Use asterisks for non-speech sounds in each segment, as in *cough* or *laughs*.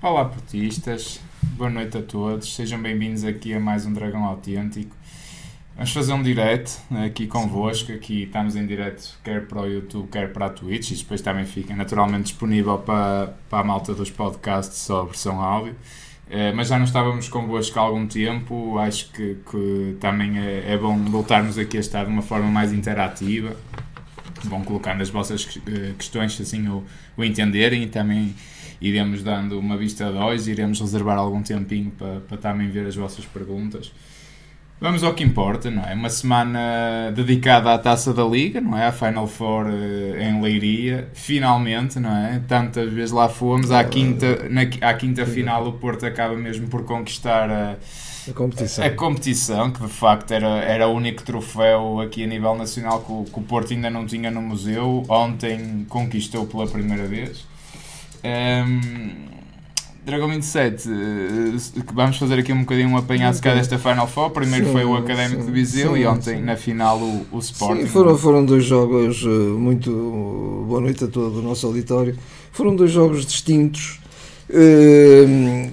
Olá, portistas. Boa noite a todos. Sejam bem-vindos aqui a mais um Dragão Autêntico. Vamos fazer um direct aqui convosco. Aqui estamos em direto quer para o YouTube, quer para a Twitch. E depois também fica naturalmente disponível para, para a malta dos podcasts só a versão áudio. Eh, mas já não estávamos convosco há algum tempo. Acho que, que também é, é bom voltarmos aqui a estar de uma forma mais interativa. Vão colocar nas vossas eh, questões assim o, o entenderem e também iremos dando uma vista de olhos, iremos reservar algum tempinho para, para também ver as vossas perguntas. Vamos ao que importa, não é? Uma semana dedicada à Taça da Liga, não é? A Final Four uh, em Leiria, finalmente, não é? Tantas vezes lá fomos, à quinta, na, à quinta final o Porto acaba mesmo por conquistar a, a competição. A, a, competição, que de facto era, era o único troféu aqui a nível nacional que o, que o Porto ainda não tinha no museu. Ontem conquistou pela primeira vez. Um, Dragão 27, uh, vamos fazer aqui um bocadinho um apanhado okay. desta Final Four. Primeiro sim, foi o Académico sim, de Viseu sim, e ontem na final o, o Sporting. Sim, foram, foram dois jogos uh, muito. Boa noite a todo o nosso auditório. Foram dois jogos distintos.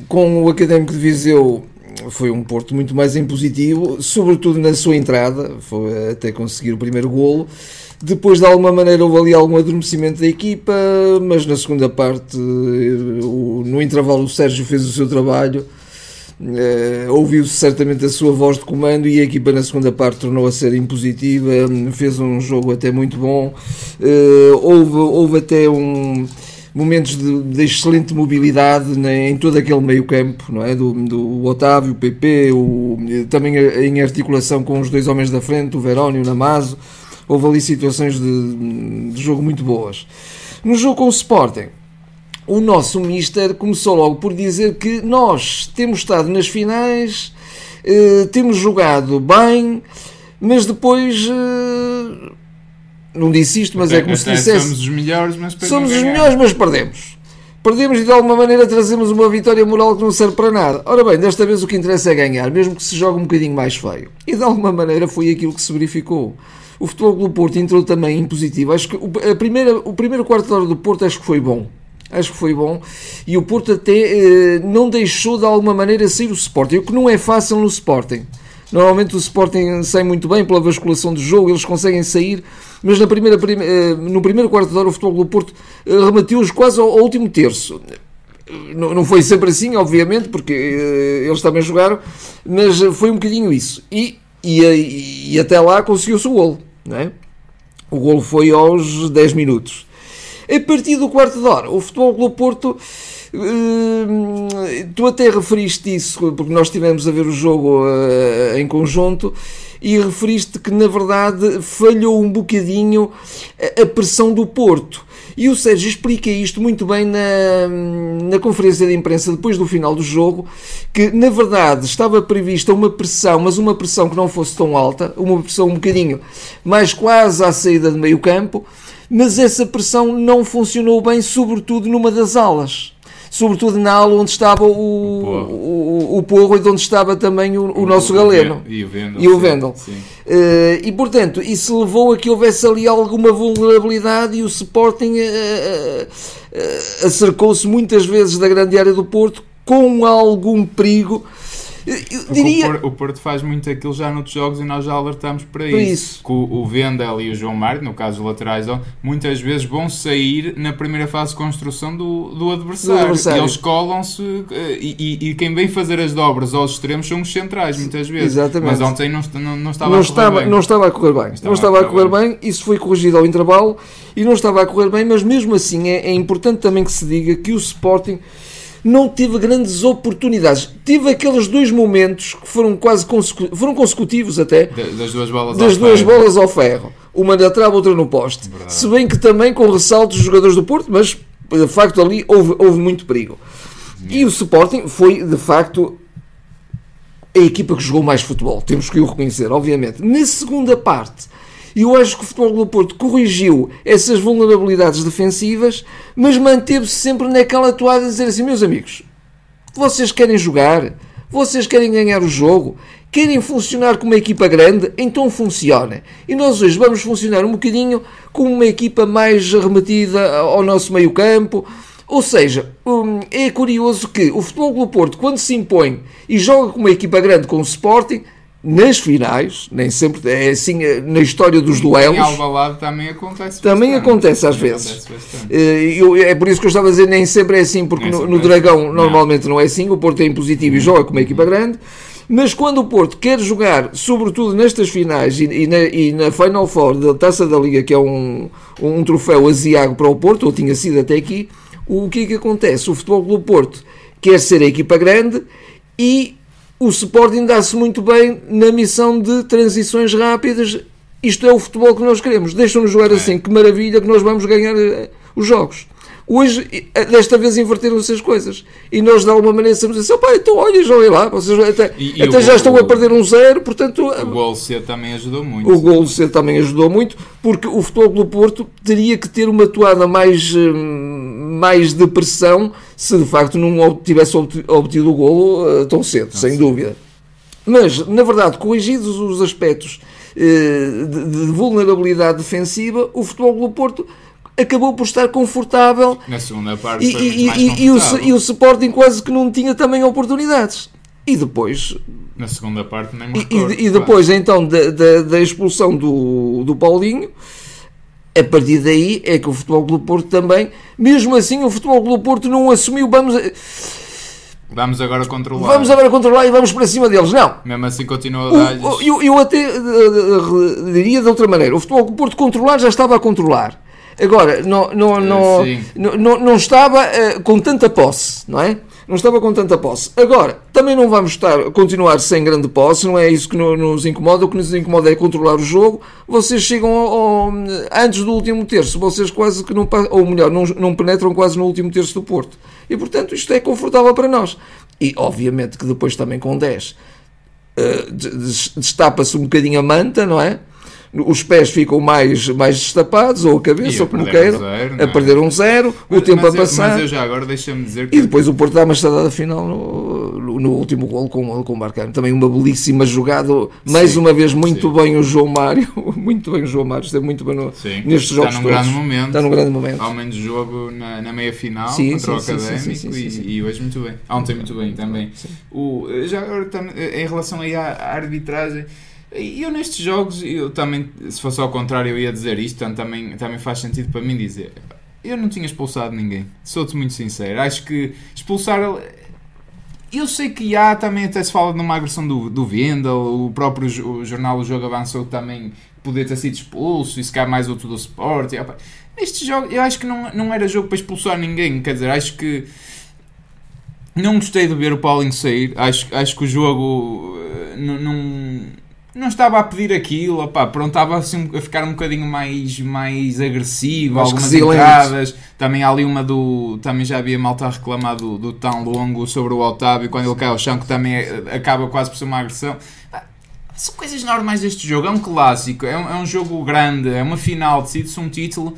com o Académico de Viseu foi um Porto muito mais impositivo, sobretudo na sua entrada, foi até conseguir o primeiro golo. Depois, de alguma maneira, houve ali algum adormecimento da equipa, mas na segunda parte, no intervalo, o Sérgio fez o seu trabalho. Uh, ouviu-se certamente a sua voz de comando e a equipa na segunda parte tornou a ser impositiva, fez um jogo até muito bom. Uh, houve, houve até um, momentos de, de excelente mobilidade né, em todo aquele meio campo, não é? do, do Otávio, o PP, o, também em articulação com os dois homens da frente, o Verónio, o Namazo houve ali situações de, de jogo muito boas. No jogo com o Sporting, o nosso Mister começou logo por dizer que nós temos estado nas finais, eh, temos jogado bem, mas depois. Eh, não disse isto, mas até, é como se dissesse. Somos os melhores, mas Somos os melhores, mas perdemos. Perdemos e de alguma maneira trazemos uma vitória moral que não serve para nada. Ora bem, desta vez o que interessa é ganhar, mesmo que se jogue um bocadinho mais feio. E de alguma maneira foi aquilo que se verificou. O Futebol do Porto entrou também em positivo. Acho que a primeira, o primeiro quarto de hora do Porto acho que foi bom. Acho que foi bom. E o Porto até eh, não deixou de alguma maneira sair o Sporting, o que não é fácil no Sporting. Normalmente o Sporting sai muito bem pela vasculação do jogo, eles conseguem sair, mas na primeira, eh, no primeiro quarto de hora o Futebol do Porto eh, remateu-os quase ao, último terço não foi sempre assim, obviamente, porque eles também jogaram, mas foi um bocadinho isso. E e, e até lá conseguiu-se o golo. Não é? O golo foi aos 10 minutos. A partir do quarto de hora, o Futebol Clube Porto, eh, tu até referiste isso, porque nós estivemos a ver o jogo eh, em conjunto, e referiste que na verdade falhou um bocadinho a pressão do Porto. E o Sérgio explica isto muito bem na, na conferência de imprensa depois do final do jogo, que na verdade estava prevista uma pressão, mas uma pressão que não fosse tão alta, uma pressão um bocadinho mais quase à saída de meio campo, mas essa pressão não funcionou bem, sobretudo numa das alas sobretudo na aula onde estava o, o, o, Porro e onde estava também o, o nosso Galeno e o Vendel. E, o Vendel. Uh, e portanto, isso levou a que houvesse ali alguma vulnerabilidade e o Sporting uh, uh, acercou-se muitas vezes da grande área do Porto com algum perigo diria... o, Porto, faz muito aquilo já noutros jogos e nós já alertamos para, isso. isso. Que o, Vendel e o João Mário, no caso os laterais, muitas vezes vão sair na primeira fase de construção do, do adversário. Do adversário. Eles colam-se eh, e, e, e, quem vem fazer as dobras aos extremos são os centrais, muitas vezes. Exatamente. Mas ontem não, não, não estava não a correr estava, bem. Não estava a correr bem. Estava não estava a correr, a correr bem. bem. Isso foi corrigido ao intervalo e não estava a correr bem, mas mesmo assim é, é importante também que se diga que o Sporting não teve grandes oportunidades. Tive aqueles dois momentos que foram quase consecutivos, foram consecutivos até. Das duas bolas das ao duas ferro. bolas ao ferro. Uma na trave, outra no poste. Verdade. Se bem que também com ressaltos dos jogadores do Porto, mas de facto ali houve, houve muito perigo. E o Sporting foi de facto a equipa que jogou mais futebol, temos que o reconhecer, obviamente. Na segunda parte, e eu acho que o Futebol do Porto corrigiu essas vulnerabilidades defensivas, mas manteve-se sempre naquela toada de dizer assim: meus amigos, vocês querem jogar, vocês querem ganhar o jogo, querem funcionar como uma equipa grande, então funciona. E nós hoje vamos funcionar um bocadinho como uma equipa mais remetida ao nosso meio-campo, Ou seja, hum, é curioso que o Futebol Clube Porto, quando se impõe e joga com uma equipa grande com o Sporting, nas finais, nem sempre é assim eh, na história dos duelos. Em Alvalade também acontece Também bastante. acontece às vezes. acontece. Eh, eu- é por isso que eu estava a dizer, nem sempre é assim, porque no, no é Dragão assim. Normalmente não é assim, o Porto é impositivo e joga com uma equipa grande, mas quando o Porto quer jogar, sobretudo nestas finais e, e na, e na Final Four da Taça da Liga, que é um, um troféu aziago para o Porto, ou tinha sido até aqui, o que é que acontece? O Futebol Clube Porto quer ser a equipa grande e o Sporting dá-se muito bem na missão de transições rápidas. Isto é o futebol que nós queremos. Deixam-nos jogar assim, que maravilha que nós vamos ganhar eh, os jogos. Hoje, eh, desta vez, inverteram-se as coisas. E nós, de alguma maneira, estamos a dizer: "Opá, então olha, joguem lá. Vocês até, E- e até já gol- estão a perder um zero, portanto. O gol C também ajudou muito. O gol cedo também ajudou muito, porque o Futebol do Porto teria que ter uma toada mais, hum, mais de pressão se de facto não tivesse obti- obtido o golo eh, tão cedo, sem cedo. dúvida. Mas, na verdade, corrigidos os aspectos eh, de, de vulnerabilidade defensiva, o Futebol do Porto acabou por estar confortável Na segunda parte e, e- mais e- o, e o Sporting quase que não tinha também oportunidades. E depois Na segunda parte nem me e, e- depois, então, da, da, da expulsão do, do Paulinho, a partir daí é que o Futebol Clube Porto também, mesmo assim, o Futebol Clube Porto não assumiu, vamos, Vamos agora controlar. vamos agora controlar e vamos para cima deles. Não. Mesmo assim continua a dar eu, eu até eh, eh, diria de outra maneira: o Futebol Clube Porto controlar já estava a controlar. Agora, não, não, não, não, não, não estava eh, com tanta posse, não é? Não estava com tanta posse. Agora, também não vamos estar, continuar sem grande posse, não é isso que no- nos incomoda. O que nos incomoda é controlar o jogo. Vocês chegam ao- ao- antes do último terço, vocês quase que não, ou melhor, não, não penetram quase no último terço do Porto. E portanto, isto é confortável para nós. E obviamente que depois também com 10 Uh, des- des- destapa-se um bocadinho a manta, não é? Os pés ficam mais, mais destapados, ou a cabeça, ou como perder um a é? perder um zero, o Mas- tempo mas a eu- passar. Mas eu já agora deixa-me dizer que E depois o Porto dá uma estadada final no, no- no último gol com, com o Marcano. Também uma belíssima jogada. Mais Sim, uma vez, muito sim. bem o João Mário. *laughs* Muito bem o João Mário. Esteve muito bem no, Sim, nestes está jogos num todos. grande momento. Está num grande momento. ao menos jogo na, na meia final Sim, contra o Académico e, e hoje muito bem. Ontem muito bem também. O, já agora tam- em relação aí à, à arbitragem, eu nestes jogos, eu também, se fosse ao contrário, eu ia dizer isto, portanto, também, também faz sentido para mim dizer. Eu não tinha expulsado ninguém, sou-te muito sincero. Acho que expulsar. Eu sei que há também, até se fala numa agressão do, do Vendel, o próprio o jornal O Jogo avançou também poder ter sido expulso, e se calhar mais outro do Sport. E, opa, Neste jogo, eu acho que não, não era jogo para expulsar ninguém. Quer dizer, acho que não gostei de ver o Paulinho sair. Acho, acho que o jogo eh, não, não estava a pedir aquilo. Opá, pronto, estava assim a ficar um bocadinho mais, mais agressivo. Mais algumas entradas. Também há ali uma do. Também já havia malta a reclamar do, do tão longo sobre o Otávio quando ele cai ao chão, que também é- acaba quase por ser uma agressão. São coisas normais deste jogo. É um clássico, é um, é um jogo grande, é uma final, decide-se um título.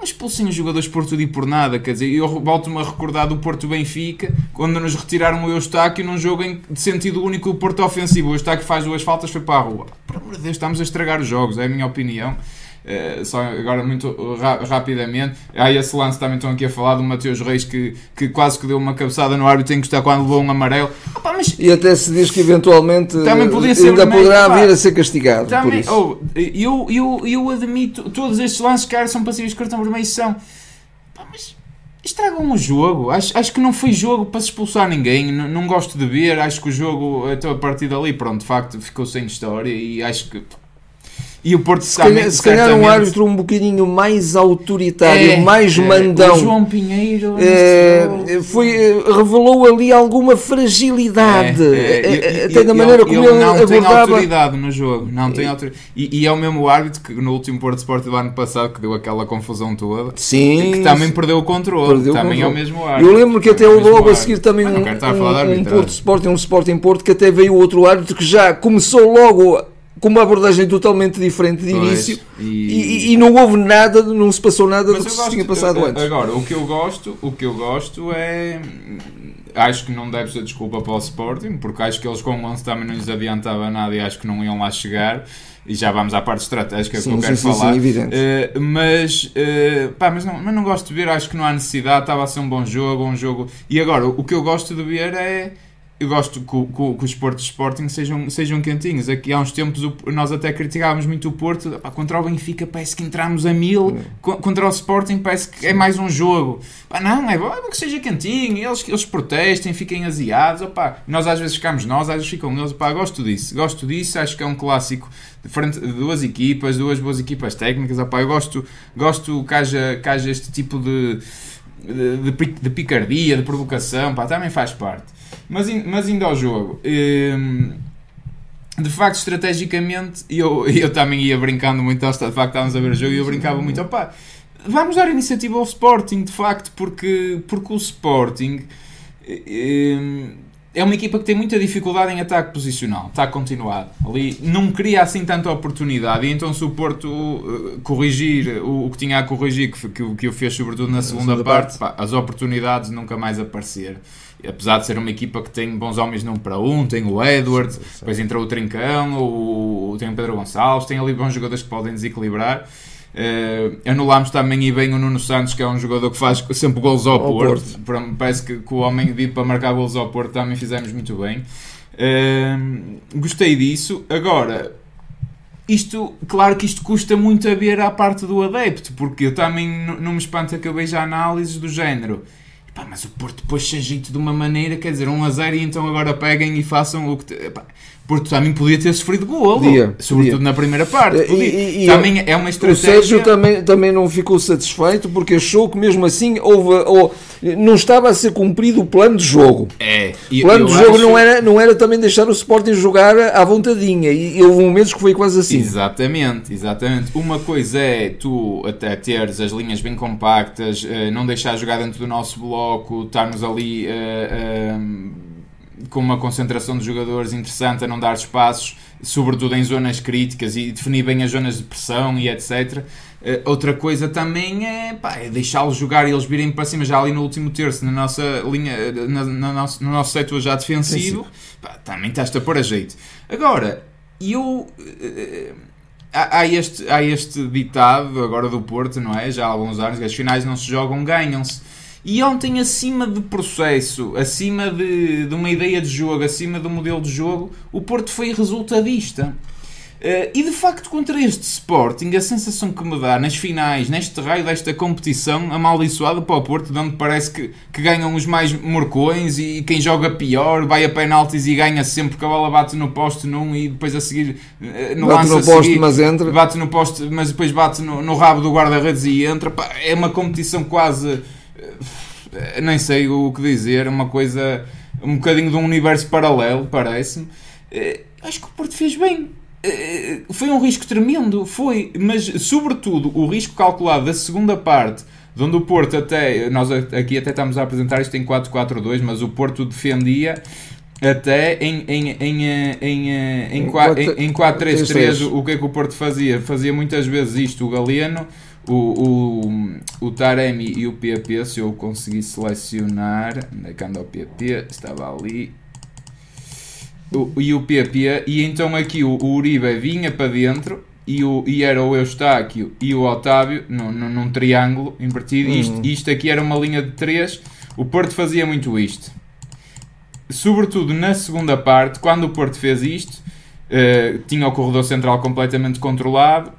Pá, não, não expulsem os jogadores por tudo e por nada. Quer dizer, eu volto-me a recordar do Porto Benfica, quando nos retiraram o Eustáquio num jogo em, de sentido único o Porto ofensivo. O Eustáquio faz duas faltas, foi para a rua. Por amor de Deus, estamos a estragar os jogos, é a minha opinião. Eh, só agora muito ra- rapidamente há esse lance também estão aqui a falar do Mateus Reis que, que quase que deu uma cabeçada no árbitro tem que estar quando levou um amarelo mas E até se diz que eventualmente Também podia eh, ser ainda vermelho, poderá pá. vir a ser castigado por Também, isso. oh, eu, eu, eu admito, todos estes lances, cara, são passíveis de cartão vermelho, são. Pá, mas estragam o jogo. Acho, acho que não foi jogo para se expulsar ninguém. N- não gosto de ver. Acho que o jogo, até a partir dali, pronto, de facto, ficou sem história. E acho que. E o Porto Se calhar, se calhar um árbitro um bocadinho mais autoritário, mais mandão. É, O João Pinheiro. Jogo, foi, eh, revelou ali alguma fragilidade, É, é, até e- da e maneira como ele ele não tem abordava. autoridade no jogo, não tem autoridade. E, e é o mesmo árbitro que no último Porto Sport do ano passado que deu aquela confusão toda, Sim, que também perdeu o controle. Perdeu o também é o controle. mesmo árbitro. Eu lembro que até é o logo a seguir também Mas um, um, um. Porto Sporting, um Sporting Porto, que até veio outro árbitro que já começou logo com uma abordagem totalmente diferente de Pois, início e- e, e- não houve nada, não se passou nada Mas do que eu se gosto- tinha passado eu- antes. Agora, o que eu gosto, o que eu gosto é acho que não deve ser desculpa para o Sporting, porque acho que eles com o 11 também não lhes adiantava nada e acho que não iam lá chegar. e já vamos à parte estratégica Sim, que eu quero sim, falar. sim, evidente. Eh, mas, eh, pá, mas, não, mas não gosto de ver, acho que não há necessidade, estava a ser um bom jogo, um jogo. E agora, o que eu gosto de ver é. Eu gosto que, que, que os Portos Sporting sejam, sejam quentinhos. Aqui há uns tempos o- nós até criticávamos muito o Porto. Pá, contra o Benfica parece que entramos a mil. Co- Contra o Sporting parece que é mais um jogo. Pá, não, é bom, é bom que seja quentinho. Eles, eles protestem, fiquem aziados. Opá, nós às vezes ficamos nós, às vezes ficam eles. Opá, gosto disso. Gosto disso. Acho que é um clássico de frente de duas equipas, duas boas equipas técnicas. Opá, eu gosto, gosto que, haja, que haja este tipo de, de, de de picardia, de provocação. Pá, também faz parte. Mas, mas indo ao jogo. hum, de facto, estrategicamente, eu, *laughs* eu também ia brincando muito, de facto, estávamos a ver o jogo e eu brincava muito, opá, vamos dar iniciativa ao Sporting, de facto, porque, porque o Sporting hum, é uma equipa que tem muita dificuldade em ataque posicional, ataque continuado. Ali não cria assim tanta oportunidade, e então se o Porto uh, corrigir o, o que tinha a corrigir, que, que, que o fez sobretudo na segunda, segunda parte, pá, as oportunidades nunca mais apareceram. Apesar de ser uma equipa que tem bons homens num para um, tem o Edwards, depois entrou o Trincão, o, tem o Pedro Gonçalves, tem ali bons jogadores que podem desequilibrar. Eh, anulámos também e bem o Nuno Santos, que é um jogador que faz sempre golos ao, Ao Porto. Para- Parece que, que o homem vive para marcar golos ao Porto também fizemos muito bem. Eh, gostei disso. Agora, isto, claro que isto custa muito a ver à parte do adepto, porque eu também não me espanta que eu veja análises do género. Pá, mas o Porto depois se ajeita de uma maneira, quer dizer, 1 a 0 e então agora peguem e façam o que. Te... Epá, Porto também podia ter sofrido golo, Podia, sobretudo podia. na primeira parte. E- Podia. e- também é uma O estratégia. Sérgio também, também não ficou satisfeito porque achou que mesmo assim houve, ou, não estava a ser cumprido o plano de jogo. É, O plano de jogo acho- não, era, não era também deixar o Sporting jogar à vontadinha e, houve momentos que foi quase assim. Exatamente, exatamente. Uma coisa é tu até teres as linhas bem compactas, eh, não deixar jogar dentro do nosso bloco, estarmos ali eh, eh, com uma concentração de jogadores interessante a não dar espaços, sobretudo em zonas críticas e definir bem as zonas de pressão e etc. Eh, outra coisa também é, pá, é deixá-los jogar e eles virem para cima já ali no último terço, na nossa linha, eh, na, na nosso, no nosso setor já defensivo, pá, também estás-te a pôr a jeito. Agora, eu. eh, há, este, há este ditado agora do Porto, não é? Já há alguns anos, as finais não se jogam, ganham-se. E ontem, acima de processo, acima de, de uma ideia de jogo, acima do modelo de jogo, o Porto foi resultadista. Eh, e de facto, contra este Sporting, a sensação que me dá nas finais, neste raio desta competição, amaldiçoada para o Porto, de onde parece que, que ganham os mais morcões e quem joga pior vai a penaltis e ganha sempre porque a bola bate no poste num e depois a seguir eh, no Bate lance no a poste, seguir, mas entra. bate no poste, mas depois bate no, no rabo do guarda-redes e entra. Pá, é uma competição quase. Eh, Nem sei o que dizer, uma coisa. um bocadinho de um universo paralelo, parece-me. Eh, Acho que o Porto fez bem. Eh, Foi um risco tremendo, foi, mas sobretudo o risco calculado da segunda parte, de onde o Porto até, nós aqui até estamos a apresentar isto em 4-4-2, mas o Porto defendia até em, em, em, em, em, Em em, em 4-3-3 3-3. o que é que o Porto fazia? Fazia muitas vezes isto, o Galeno, o, o, o Taremi e o PP, se eu conseguir selecionar, onde é que anda o PP? Estava ali. O, e o PP, e então aqui o, o Uribe vinha para dentro e, o, e era o Eustáquio e o Otávio num, num, num triângulo invertido. Isto, Uhum. isto aqui era uma linha de três. O Porto fazia muito isto sobretudo na segunda parte, quando o Porto fez isto, eh, tinha o corredor central completamente controlado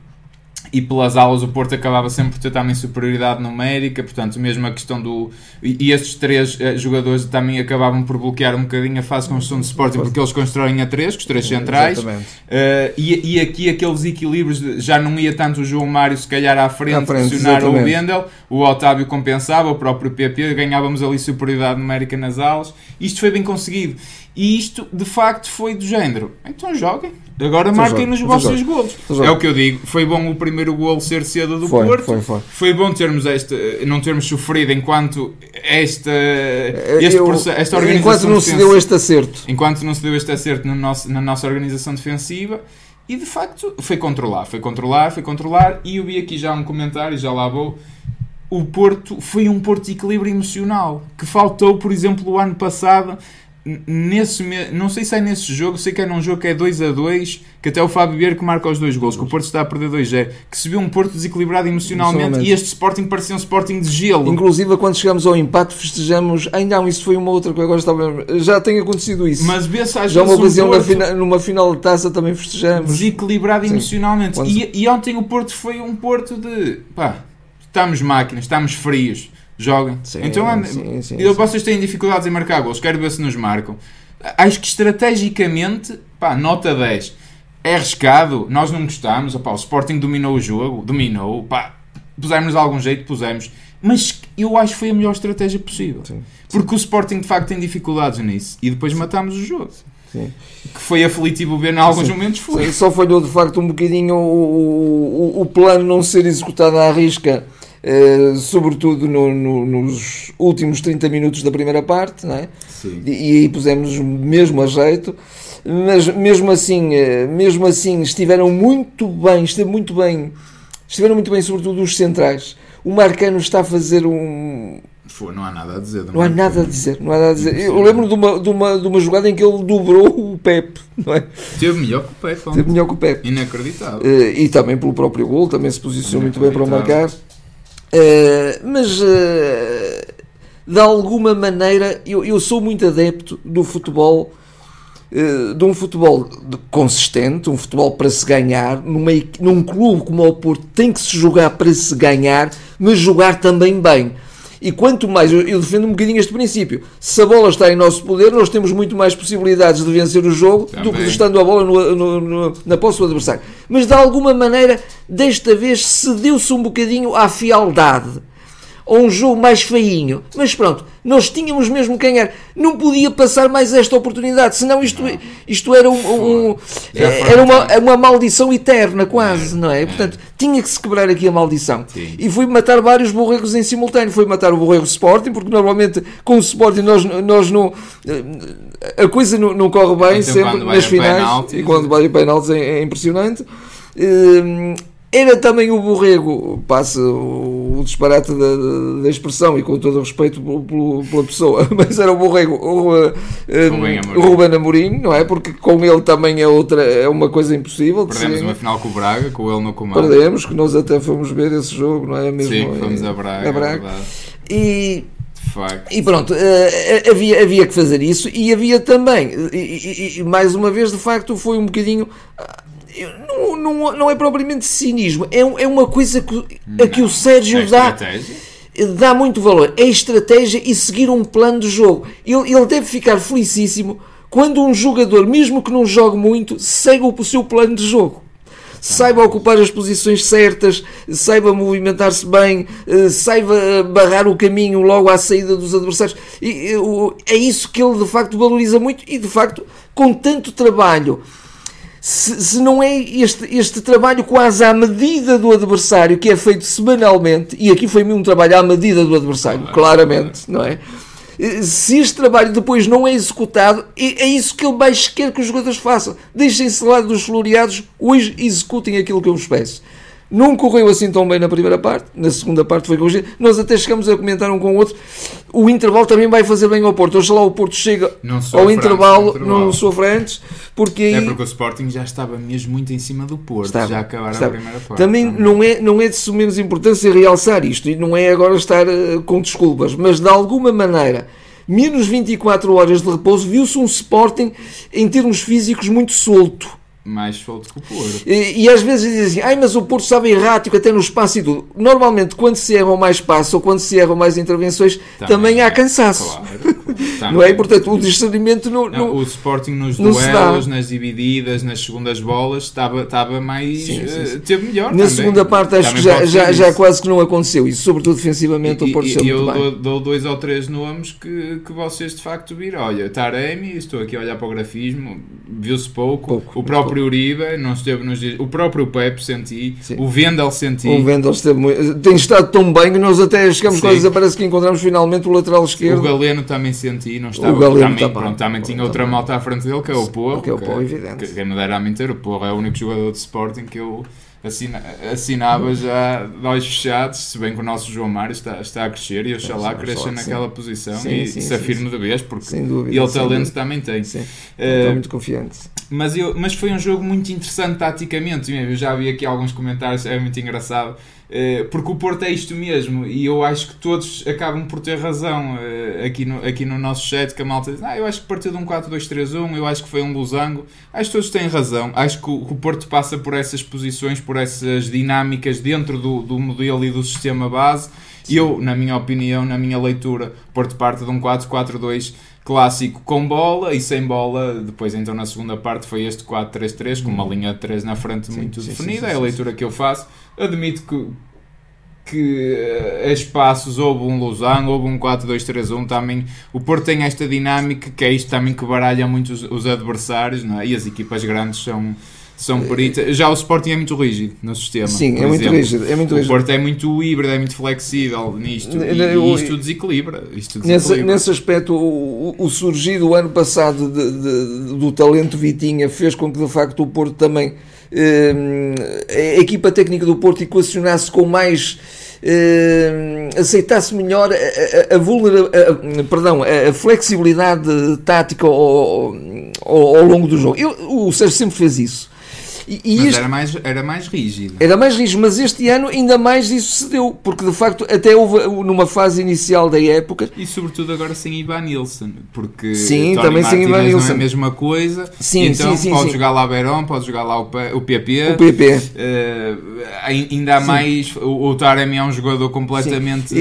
e pelas aulas o Porto acabava sempre por ter também superioridade numérica, portanto, mesmo a questão do. E, e estes três eh, jogadores também acabavam por bloquear um bocadinho a fase de construção de Sporting, porque eles constroem a três, com os três centrais. Uh, e, e aqui aqueles equilíbrios de- já não ia tanto o João Mário se calhar à frente, À frente, pressionar o. Wendel, o Otávio compensava, o próprio PP, ganhávamos ali superioridade numérica nas alas. Isto foi bem conseguido. E isto, de facto, foi do género. Então joguem. Agora Então marquem nos então vossos golos. Então. É o que eu digo. Foi bom o primeiro golo ser cedo do Foi, Porto. foi, foi. Foi bom termos esta, não termos sofrido enquanto esta, este Eu- esta organização enquanto não se deu este acerto. enquanto não se deu este acerto no nosso, na nossa organização defensiva e de facto foi controlar, foi controlar, foi controlar e eu vi aqui já um comentário, já lá vou o Porto foi um Porto de equilíbrio emocional que faltou, por exemplo, o ano passado nesse, não sei se é nesse jogo, sei que é num jogo que é 2 a 2 que até o Fábio Vieira que marca os dois gols, que o Porto está a perder 2-0, que se viu um Porto desequilibrado emocionalmente e este Sporting parecia um Sporting de gelo. Inclusive, quando chegamos ao empate, festejamos. Ai não, isso foi uma outra que agora estava. Já tem acontecido isso. Mas vê-se às Já uma ocasião um fina... numa final de taça também festejamos. Desequilibrado Sim. emocionalmente. Quando... E, e ontem o Porto foi um Porto de. pá, estamos máquinas, estamos frios joguem. Sim, então, sim, sim, sim, vocês têm dificuldades em marcar gols, quero ver se nos marcam. Acho que estrategicamente, pá, nota 10. É arriscado, nós não gostamos. Opá, o Sporting dominou o jogo, dominou, pá, pusemos de algum jeito, pusemos. Mas eu acho que foi a melhor estratégia possível. Sim. Porque o Sporting de facto tem dificuldades nisso. E depois matámos o jogo. Sim. Que foi aflitivo ver em alguns Sim. momentos. Foi. Só falhou de facto um bocadinho o, o, o plano não ser executado à risca Uh, sobretudo no, no, nos últimos 30 minutos da primeira parte, não é? Sim. E, e aí pusemos mesmo a jeito, mas mesmo assim, uh, mesmo assim estiveram muito bem, esteve muito bem, estiveram muito bem, sobretudo os centrais. O Marcano está a fazer um. Não há nada a dizer. Não há nada a dizer. Não há nada a dizer. Eu lembro de uma, de, uma, de uma jogada em que ele dobrou o Pepe. Não é? Teve melhor que o Pepe. Teve melhor que o Pepe. Inacreditável. Uh, e também pelo próprio gol, também se posicionou muito bem para o marcar. Uh, mas uh, de alguma maneira eu, eu, sou muito adepto do futebol, uh, de um futebol consistente, um futebol para se ganhar, numa, num clube como o Porto tem que se jogar para se ganhar, mas jogar também bem. E quanto mais, eu, defendo um bocadinho este princípio, se a bola está em nosso poder, nós temos muito mais possibilidades de vencer o jogo Também. do que estando a bola no, no, no, na posse do adversário. Mas de alguma maneira, desta vez, cedeu-se um bocadinho à fialdade ou um jogo mais feinho. Mas pronto, nós tínhamos mesmo que ganhar. Não podia passar mais esta oportunidade, senão isto, isto era, um, um era uma, uma maldição eterna, quase, não é? Portanto, tinha que se quebrar aqui a maldição. Sim. E foi matar vários borregos em simultâneo. Foi matar o borrego Sporting, porque normalmente com o Sporting nós, nós não. A coisa não, não corre bem então, sempre nas finais. E quando vai a penaltis é, é impressionante. Hum, era também o borrego, passa o disparate da, da, expressão e com todo o respeito pelo, pela pessoa, *laughs* mas era o borrego o, um, o Ruben Amorim, não é? Porque com ele também é outra, é uma coisa impossível. Perdemos uma final com o Braga, com ele no comando. Perdemos, que nós até fomos ver esse jogo, não é? Mesmo, Sim, fomos a Braga. A Braga. É e, e pronto, uh, havia, havia que fazer isso e havia também, e, e, e, mais uma vez, de facto, foi um bocadinho não, não, não é propriamente cinismo, é, é uma coisa que, a que o Sérgio é dá, dá muito valor. É estratégia e seguir um plano de jogo. Ele, ele deve ficar felicíssimo quando um jogador, mesmo que não jogue muito, segue o seu plano de jogo. Saiba ocupar as posições certas, saiba movimentar-se bem, eh, saiba barrar o caminho logo à saída dos adversários. É isso que ele de facto valoriza muito e de facto, com tanto trabalho se, se, não é este, este trabalho quase à medida do adversário que é feito semanalmente, e aqui foi um trabalho à medida do adversário, claramente, não é? Se este trabalho depois não é executado, é, é isso que ele mais quer que os jogadores façam. Deixem-se lá dos floreados, hoje executem aquilo que eu vos peço. Não correu assim tão bem na primeira parte, na segunda parte foi corrigido. Nós até chegamos a comentar um com o outro. O intervalo também vai fazer bem ao Porto. Oxalá o Porto chega ao intervalo, não sofre antes, porque aí... É porque o Sporting já estava mesmo muito em cima do Porto, estava, já acabaram estava. a primeira parte. Também, Não, é, não é de menos importância realçar isto, e não é agora estar uh, com desculpas, mas de alguma maneira menos 24 horas de repouso, viu-se um Sporting em termos físicos muito solto mais solto que o Porto. E, e, às vezes dizem assim, ai, mas o Porto estava errático até no espaço e tudo. Normalmente, quando se erram mais passos ou quando se erram mais intervenções, também, também há é, cansaço. Claro, *laughs* não é? Portanto, o discernimento não, não, não O Sporting nos duelos, nas divididas, nas segundas bolas, estava, estava mais. Sim, sim, sim. Uh, teve melhor. Na também. segunda parte, acho também que já, já, já quase que não aconteceu isso, sobretudo defensivamente. E, o Porto e, eu dou, dou, dois ou três nomes que, que vocês de facto viram. Olha, Taremi, estou aqui a olhar para o grafismo, viu-se pouco. pouco. O próprio próprio Uribe não esteve nos dias. O próprio Pepe senti. Sim. O Vendel senti. O Vendel esteve muito. Tem estado tão bem que nós até chegamos Sim. quase. Parece que encontramos finalmente o lateral esquerdo. O Galeno também senti. Não estava. O Galeno também, tá pronto, também tinha outra malta à frente dele que é o Porro. Que é o Porro, evidente. Que, que me dera a mentir. O Porro é o único jogador de Sporting que eu assina, assinava já de olhos fechados, se bem que o nosso João Mário está, está a crescer e oxalá cresça sim. naquela posição Sim, e sim, se sim, afirme sim. de vez, porque dúvida. ele talento dúvida. também tem. Sim, Eh, estou muito confiante. Mas, eu, mas foi um jogo muito interessante taticamente. Eu já vi aqui alguns comentários, é muito engraçado. eh, Porque o Porto é isto mesmo e eu acho que todos acabam por ter razão eh, aqui no, aqui no nosso chat. Que a malta diz: ah, Eu acho que partiu de um 4-2-3-1, eu acho que foi um losango. Acho que todos têm razão. Acho que o, que o Porto passa por essas posições, por essas dinâmicas dentro do, do modelo e do sistema base. E eu, na minha opinião, na minha leitura, Porto parte de um 4-4-2 clássico com bola e sem bola. Depois, então, na segunda parte, foi este 4-3-3 com uma linha de 3 na frente Sim, muito sim, definida. sim, é a leitura que eu faço. Admito que, que eh, a espaços houve um losango, houve um 4-2-3-1 também. O Porto tem esta dinâmica que é isto também que baralha muito os, os adversários não é? e as equipas grandes são. São peritas. Já o Sporting é muito rígido no sistema. Sim, é muito exemplo. rígido. É muito O rígido. Porto é muito híbrido, é muito flexível nisto. E, isto desequilibra. Isto Nesse, desequilibra. nesse aspecto, o, o- o surgir do ano passado de- de- do talento Vitinha fez com que, de facto, o Porto também, eh, a equipa técnica do Porto equacionasse com mais. eh, aceitasse melhor a, a, a vulnera- a- perdão, a, flexibilidade tática ao, ao, ao longo do jogo. O Sérgio sempre fez isso. E, e Mas este- era mais, era mais rígido. era mais rígido, mas este ano ainda mais isso se deu, porque de facto até houve numa fase inicial da época E sobretudo agora sem Ivan Nilsson, porque Sim, Tony também sem Ivan não é Nilsson. a mesma coisa. Sim, então sim, sim, pode sim. jogar lá Beirão, pode jogar lá o, o PP. o PP. eh, ai- ainda há mais. O, o Taremi é um jogador completamente E,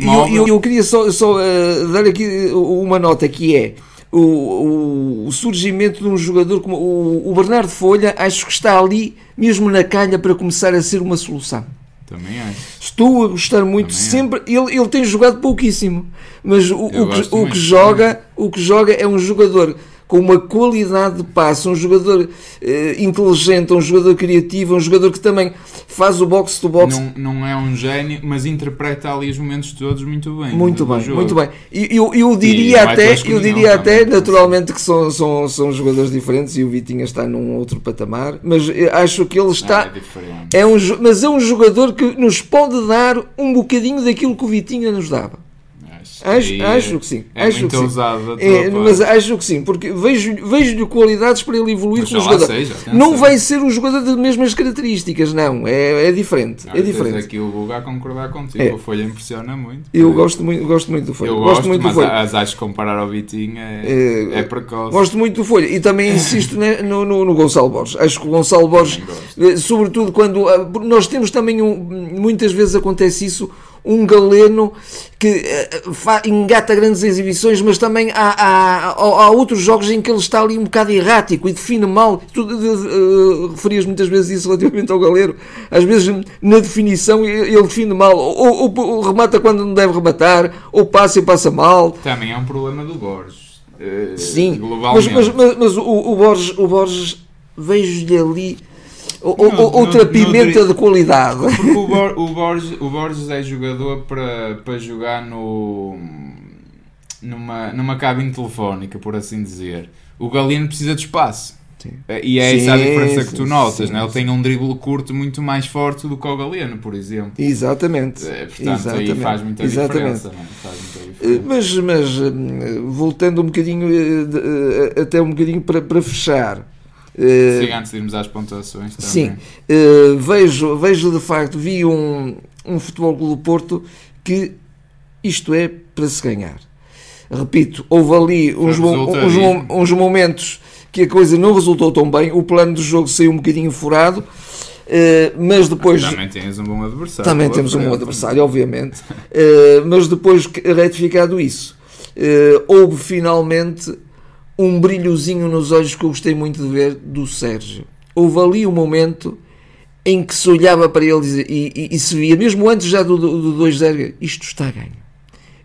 e- eu, eu- eu queria só, só, eh, dar aqui uma nota que é o, o- surgimento de um jogador como o, o Bernardo Folha, acho que está ali mesmo na calha para começar a ser uma solução. Também acho. Estou a gostar muito Também é. sempre. Ele, ele tem jogado pouquíssimo, mas o, o que, o que joga, o que joga é um jogador com uma qualidade de passe, um jogador eh, inteligente, um jogador criativo, um jogador que também faz o box to box Não, não é um gênio, mas interpreta ali os momentos todos muito bem. Muito bem, muito bem. E Eu, eu diria é até, eu diria até também. naturalmente que são, são, são jogadores diferentes e o Vitinha está num outro patamar, mas eu acho que ele Ah, está. é. É um, mas é um jogador que nos pode dar um bocadinho daquilo que o Vitinha nos dava. Acho, que acho que sim. É acho muito que ousado É, mas acho que sim, porque vejo- vejo-lhe qualidades para ele evoluir Mas como jogador. seja, não vai ser um jogador das mesmas características, não. É, é diferente. Não, É diferente. aqui o Guga a concordar contigo. É. O Folha impressiona muito. Eu gosto muito, gosto muito do Folha. Eu gosto gosto, muito do mas Folha. as acho que comparar ao Vitinho é, É, é precoce. Gosto muito do Folha e também insisto no, no, no Gonçalo Borges. Acho que o Gonçalo Borges, eh, sobretudo quando ah, nós temos também um, muitas vezes acontece isso, um galeno que eh, engata grandes exibições, mas também há, há, há- outros jogos em que ele está ali um bocado errático e define mal. Tu eh, referias muitas vezes isso relativamente ao galeno. Às vezes na definição ele define mal, ou, ou- ou remata quando não deve rematar, ou passa e passa mal. Também é um problema do Borges. eh, Sim, mas, mas, mas, mas o, o Borges, o Borges vejo-lhe ali outra no- pimenta de qualidade. Porque o, Bor- o Borges, o Borges é jogador para, para jogar no, numa, numa cabine telefónica, por assim dizer. O Galeno precisa de espaço. Sim. E é essa a Sim, diferença que sim, tu notas, sim, né? ele sim. tem um drible curto muito mais forte do que o Galeno, por exemplo. Exatamente. É, portanto, aí faz muita Exatamente. diferença. Faz muita Eh, diferença. Mas, mas eh, voltando um bocadinho, eh, eh, até um bocadinho para, para fechar. Eh, Sim, antes de irmos às pontuações também. Sim, eh, vejo, vejo de facto, vi um, um Futebol do Porto que isto é para se ganhar. Repito, houve ali uns, mo- uns, mo- uns momentos que a coisa não resultou tão bem, o plano de jogo saiu um bocadinho furado, eh, mas depois Também tens um bom adversário. também temos um bom adversário, obviamente, mas depois retificado isso, houve finalmente um brilhozinho nos olhos que eu gostei muito de ver do Sérgio. Houve ali um momento em que se olhava para ele e, e- e- se via, mesmo antes já do, do, do 2-0, isto está a ganho.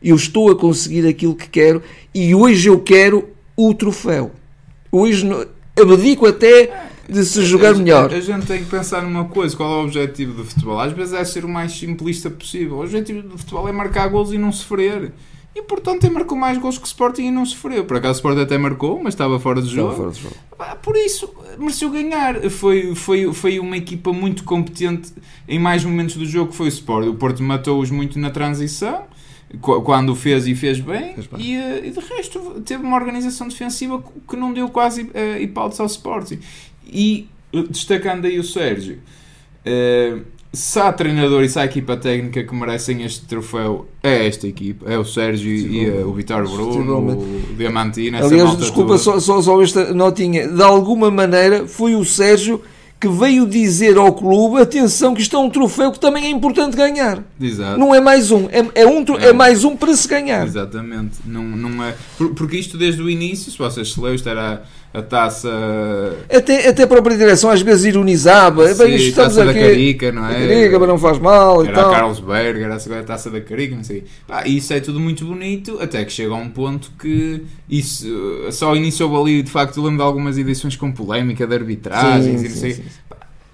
Eu estou a conseguir aquilo que quero e hoje eu quero o troféu. Hoje abdico até de se jogar a, melhor. A, gente tem que pensar numa coisa: qual é o objetivo do futebol? Às vezes é ser o mais simplista possível. O objetivo do futebol é marcar gols e não sofrer. E portanto marcou mais gols que o Sporting e não sofreu. Por acaso o Sporting até marcou, mas estava fora de jogo. fora de jogo. Por isso, mereceu ganhar. Foi, foi, foi uma equipa muito competente em mais momentos do jogo que foi o Sport. O Porto matou-os muito na transição, qu- quando o fez e fez bem, Fez bem. E, eh, e de resto teve uma organização defensiva que não deu quase uh, hipótese ao Sporting. E eh, destacando aí o Sérgio, eh, se há treinador e se há equipa técnica que merecem este troféu, é esta equipa, é o Sérgio e eh, o Vitor Bruno, o Diamantino, essa Aliás, desculpa, toda. só, só, só esta notinha. De alguma maneira, foi o Sérgio que veio dizer ao clube: atenção, que isto é um troféu que também é importante ganhar. Exato. Não é mais um, é, é um É. é mais um para se ganhar. Exatamente. Não, não é, por- porque isto desde o início, se vocês se lembram, isto era a, a taça. Até, até a própria direção às vezes ironizava. sim, Bem, estamos taça da aqui. Carica, não é? Carica, mas não faz mal e Era a tal. Carlos Berger, era a taça da Carica, não sei. Pá, isso é tudo muito bonito, até que chega a um ponto que isso eh, só iniciou ali, de facto, eu lembro de algumas edições com polémica de arbitragens Sim, e não sim, sei. sim.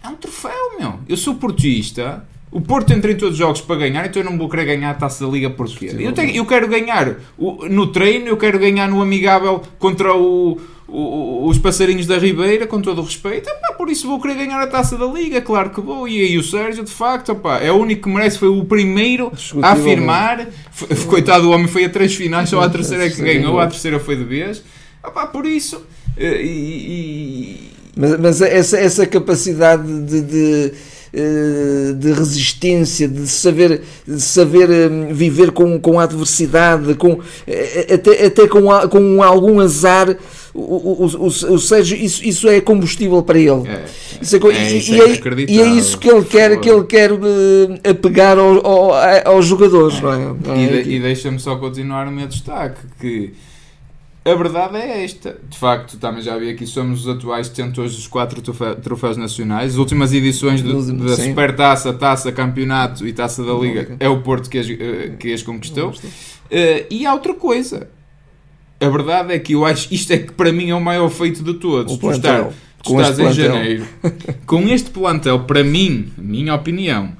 É um troféu, meu. Eu sou portista. O Porto entra em todos os jogos para ganhar, então eu não vou querer ganhar a taça da Liga porquê? Eu, tenho- eu quero ganhar o- no treino, eu quero ganhar no amigável contra o- o- os passarinhos da Ribeira, com todo o respeito. Epá, por isso vou querer ganhar a taça da Liga, claro que vou. E aí o Sérgio, de facto, epá, é o único que merece, foi o primeiro a afirmar. F- Coitado do homem, foi a três finais, só a terceira é que ganhou, a terceira foi de vez. Epá, por isso. eh, E, e- Mas, mas essa, essa capacidade de, de, de resistência, de saber, de saber eh, viver com, com a adversidade, com, eh, até, até com, a- com algum azar, o, o, o, o Sérgio, isso, isso é combustível para ele. é, Isso é é, e, isso e é é, e é isso que ele quer, que ele quer eh, apegar ao, ao- aos jogadores, é? É? E, de- e deixa-me só continuar o meu destaque, que a verdade é esta. De facto, também já vi aqui, somos os atuais detentores dos quatro troféus nacionais. As últimas edições do- da sim. Supertaça, Taça, Campeonato e Taça da Liga é o Porto que as, eh, que as conquistou. Eh, e há outra coisa. A verdade é que eu acho isto é que para mim é o maior feito de todos. O Tu estar- tu Com estás este em plantel. janeiro *laughs* com este plantel, para mim, minha opinião,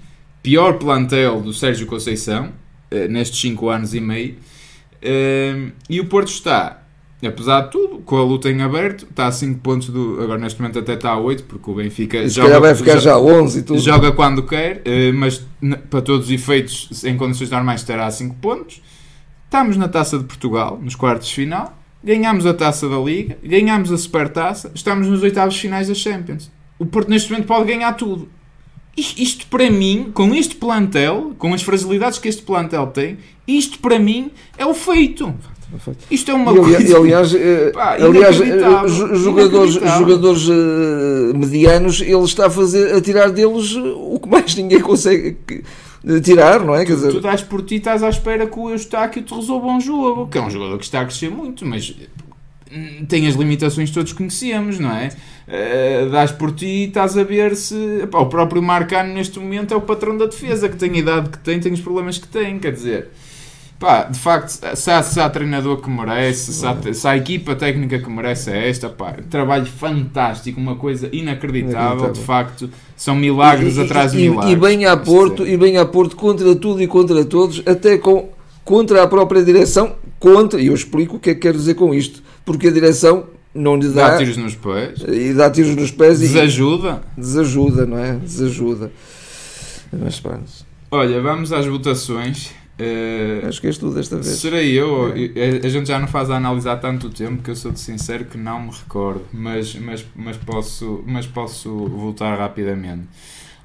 pior plantel do Sérgio Conceição eh, nestes 5 anos e meio. Eh, e o Porto está, apesar de tudo, com a luta em aberto, está a 5 pontos do. Agora neste momento até está a 8, porque o Benfica Se calhar vai ficar já 11 e tudo. joga quando quer, eh, mas para todos os efeitos, em condições normais, terá 5 pontos. Estamos na taça de Portugal, nos quartos de final. Ganhamos a taça da Liga, ganhamos a Supertaça, estamos nos oitavos finais da Champions. O Porto neste momento pode ganhar tudo. Isto, isto para mim, com este plantel, com as fragilidades que este plantel tem, isto para mim é o feito. Isto é uma E, coisa. e, aliás, eh, Pá, aliás eh, jogadores, jogadores eh, medianos, ele está a, fazer, a tirar deles o que mais ninguém consegue tirar, não é? Quer Tu, tu dizer, dás por ti, estás à espera que o Eustáquio te resolva um jogo, que é um jogador que está a crescer muito, mas hum, tem as limitações que todos conhecemos, não é? Eh, dás por ti e estás a ver se. epá, o próprio Marcano neste momento é o patrão da defesa, que tem a idade que tem, tem os problemas que tem, quer dizer. Pá, de facto, se há, se há treinador que merece, se há, se há equipa técnica que merece é esta, pá, trabalho fantástico, uma coisa inacreditável, de facto, são milagres e, atrás de e- milagres. e bem a Porto, e bem a Porto contra tudo e contra todos, até com, contra a própria direção, contra, e eu explico o que é que quero dizer com isto, porque a direção não lhe Dá dá, tiros nos pés. e dá tiros nos pés e Desajuda. desajuda, não é? Desajuda. Mas pronto, Olha, vamos às votações. Eh, acho que és tu desta vez. serei eu, É. a gente já não faz a análise há tanto tempo que eu sou de sincero que não me recordo, mas, mas, mas, posso, mas posso voltar rapidamente.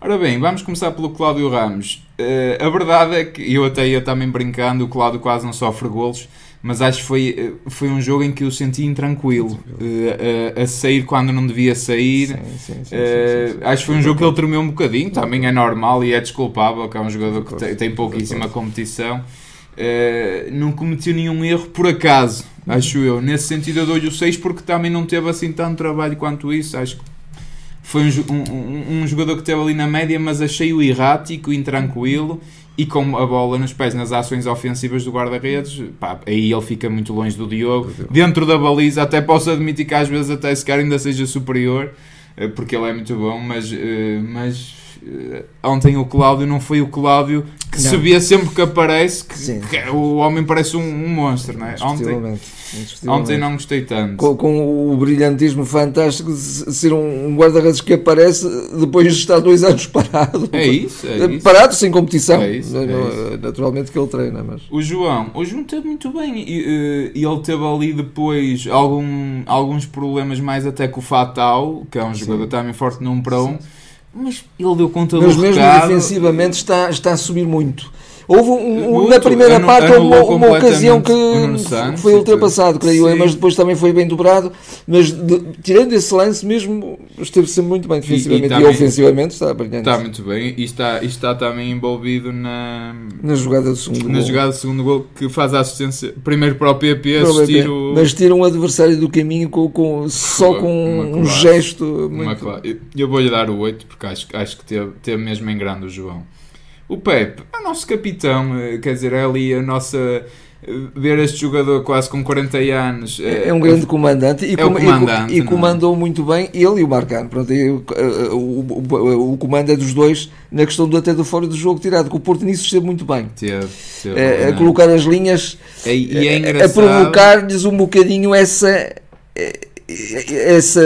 Ora bem, vamos começar pelo Cláudio Ramos. Eh, a verdade é que eu até ia também brincando, o Cláudio quase não sofre golos, mas acho que foi, eh, foi um jogo em que eu senti intranquilo, eh, a, a sair quando não devia sair. Sim, sim, sim, Eh, sim. acho que foi um jogo que ele tremeu um bocadinho, também é normal e é desculpável, que é um jogador que tem, tem pouquíssima competição. Eh, não cometeu nenhum erro por acaso, acho eu. Nesse sentido, eu dou-lhe o 6 porque também não teve assim tanto trabalho quanto isso. Acho que foi um, um- um- jogador que esteve ali na média, mas achei-o errático, intranquilo e com a bola nos pés nas ações ofensivas do guarda-redes. Aí ele fica muito longe do Diogo. Dentro da baliza, até posso admitir que às vezes até se calhar ainda seja superior, eh, porque ele é muito bom, mas, eh, mas ontem o Cláudio não foi o Cláudio que Não. se vê sempre que aparece, que, Sim. que o homem parece um, um monstro, não é? Ontem, ontem não gostei tanto. Com, com o brilhantismo fantástico de ser um um guarda-redes que aparece depois de estar dois anos parado. É isso, é isso. Parado sem competição. É isso, é No- Naturalmente que ele treina, mas. O João, o João teve muito bem e, eh, e ele teve ali depois algum, alguns problemas mais até com o Fatal, que é um jogador também forte num para um, mas ele deu conta Mas do mesmo recado. defensivamente está, está a subir muito. Houve um- um- Muito, na primeira anu- parte uma, uma ocasião que Santos foi e ultrapassado, creio eu, mas depois também foi bem dobrado. Mas de- tirando esse lance mesmo, esteve sempre muito bem defensivamente e, também- ofensivamente está brilhante. Está muito bem e está, e está também envolvido na, Na jogada do segundo na gol. jogada do segundo gol que faz a assistência primeiro para o PP o assistir BP. o. Mas tira um adversário do caminho com, com- só com uma um classe. gesto muito. Eu- Eu vou-lhe dar o 8 porque acho, acho que teve, teve mesmo em grande o João. O Pepe, é o nosso capitão, eh, quer dizer, é ali a nossa. eh, Ver este jogador quase com 40 anos. eh, É é um grande comandante e, É com- e comandante, co- e não é? comandou muito bem ele e o Marcano. Pronto, e, o, o- o comando é dos dois na questão do até do fora do jogo tirado, que o Porto nisso esteve muito bem. Teve, teve, É, a colocar as linhas, É- e é a- provocar-lhes um bocadinho essa. Essa,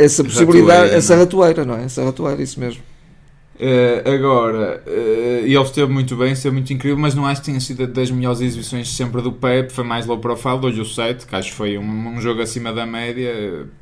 essa possibilidade, Ratoeira, essa é? ratoeira, não é? Essa ratoeira, isso mesmo. Eh, agora, eh, ele esteve muito bem, esteve muito incrível, mas não acho que tenha sido das melhores exibições sempre do Pep. Foi mais low profile, hoje o 7, que acho que foi um, um jogo acima da média.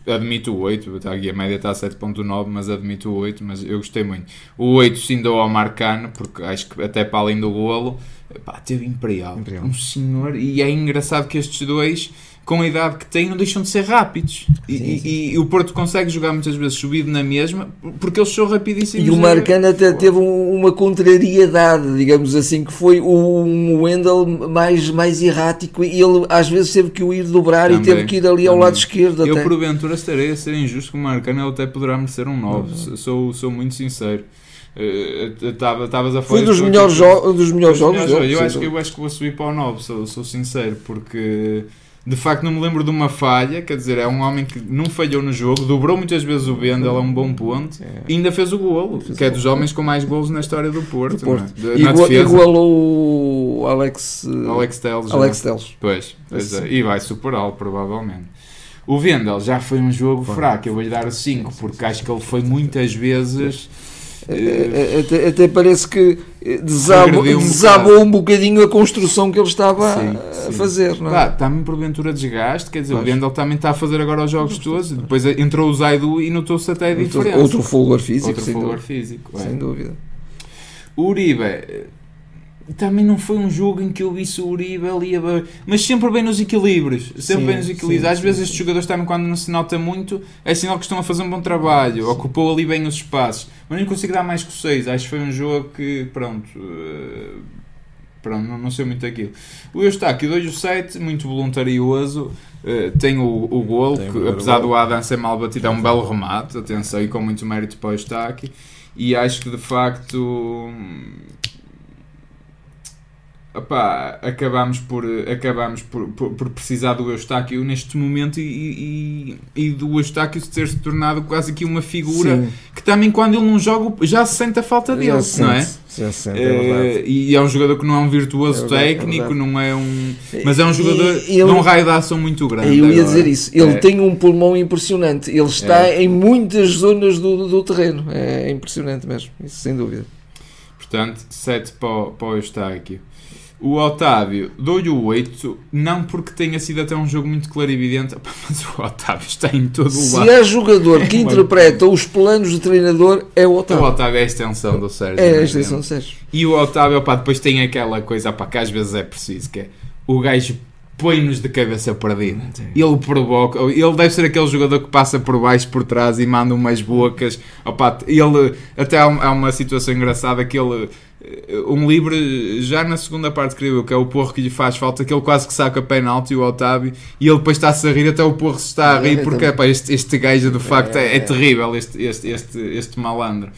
Eh, Admito o 8, tá aqui a média está a 7.9, mas admito o 8, mas eu gostei muito. O 8 sim dou ao Marcano, porque acho que até para além do golo, pá, teve imperial. Imperial. Um senhor, e é engraçado que estes dois. Com a idade que têm, não deixam de ser rápidos. E, Sim, e- sim. e o Porto consegue jogar muitas vezes subido na mesma, porque eles são rapidíssimos. E o Marcano até teve um- uma contrariedade, digamos assim, que foi o um Wendel mais, mais errático e ele às vezes teve que o ir dobrar e Também, teve que ir ali ao também. lado esquerdo. Eu, até. porventura, estarei a ser injusto com o Marcano, ele até poderá merecer um 9. Uhum. Sou, sou muito sincero. Eh, Estavas a falar. Foi dos melhores, dos melhores dos jogos melhores dele. Eu sem acho, que, eu acho que vou subir para o 9, sou, sou sincero, porque de facto não me lembro de uma falha. Quer dizer, é um homem que não falhou no jogo, dobrou muitas vezes o Bendel, é um bom ponto. É. E ainda fez o golo, Fez que é dos homens com mais golos na história do Porto. Do Porto. é? De- Igual-. Igualou o Alex, eh, Alex Telles. já. Alex Teles. Pois, pois é, e vai superá-lo provavelmente. O Vendel já foi um jogo Foi. fraco, eu vou-lhe dar o 5, porque acho que ele foi muitas vezes. É, Até, até parece que eh, desabou, um desabou um bocadinho a construção que ele estava Sim, a sim. fazer. Não é? Pá, está-me porventura desgaste, quer dizer, o Pois. Vendel também está a fazer agora os jogos todos. Depois entrou o Zaidu e notou-se até a diferença. outro fulgor físico, Outro sem, fulgor dúvida, físico. é. sem dúvida. O Uribe também não foi um jogo em que eu visse o Uribe ali, a... mas sempre bem nos equilíbrios. Sempre Sim, bem nos equilíbrios. sim, Às sim, vezes estes jogadores também, quando não se nota muito, é sinal que estão a fazer um bom trabalho, ocupou ali bem os espaços. Mas não consigo dar mais que o 6. Acho que foi um jogo que, pronto. eh, Pronto, não, não sei muito aquilo. O Eustáquio, hoje o 7, muito voluntarioso. eh, tem o, o gol, Tem que apesar do Adam ser mal batido, é um belo remate, atenção, e com muito mérito para o Eustáquio. E acho que de facto. Opá, acabamos por, acabamos por, por, por precisar do Eustáquio neste momento e, e, e do Eustáquio ter se tornado quase aqui uma figura Sim, que também quando ele não joga já se sente a falta dele, já não é? sente, já se sente, é e é um jogador que não é um virtuoso É verdade, é técnico, verdade. não é um. Mas é um jogador e ele- de um raio de ação muito grande. Eu ia agora. dizer isso. Ele É. tem um pulmão impressionante. Ele está É. em muitas zonas do, do terreno. É impressionante mesmo. Isso sem dúvida. Portanto, 7 para, o- para o Eustáquio. O Otávio, dou-lhe o 8, não porque tenha sido até um jogo muito clarividente, *laughs* mas o Otávio está em todo o Se lado. há jogador que *laughs* É uma- interpreta os planos do treinador, é o O Otávio. Otávio é a extensão do Sérgio. É a extensão de Sérgio. E o Otávio, opá, depois tem aquela coisa opá, que às vezes é preciso, que é o gajo põe-nos de cabeça perdida. Ele provoca, ele deve ser aquele jogador que passa por baixo, por trás e manda umas bocas. Opá, ele, até há, um- uma situação engraçada que ele, eh, um livre, já na segunda parte, creio que é o Porro que lhe faz falta, que ele quase que saca penalti, o Otávio, e ele depois está-se a rir, até o Porro se está a rir, É, porque epá, este, este gajo de facto é, é É. terrível, este, este, este, este malandro.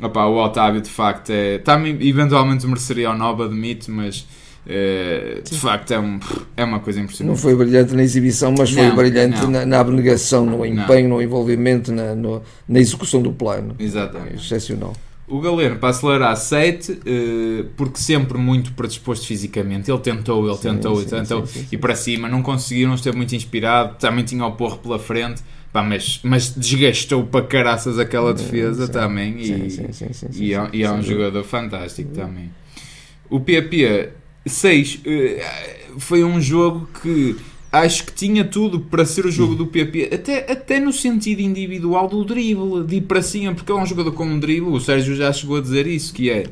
Opá, o Otávio de facto é. Também eventualmente mereceria o 9, admito, mas eh, de facto é, um, é uma coisa Não impressionante. foi brilhante na exibição, mas foi Não, brilhante não. na, na abnegação, no empenho, no envolvimento, na, no- na execução do plano. Exatamente. Excepcional. O Galeno para acelerar 7, eh, porque sempre muito predisposto fisicamente. Ele tentou, ele Sim, tentou, sim, ele tentou sim, e para cima, não conseguiram, esteve muito inspirado. Também tinha o Porro pela frente, pá, mas, mas desgastou para caraças aquela defesa sim. também. E, Sim, sim, sim, sim, sim, e é, e é um jogador fantástico também. O PP 6 foi um jogo que acho que tinha tudo para ser o jogo do PP, até, até no sentido individual do drible, de ir para cima, porque é um jogador com um drible, o Sérgio já chegou a dizer isso, que é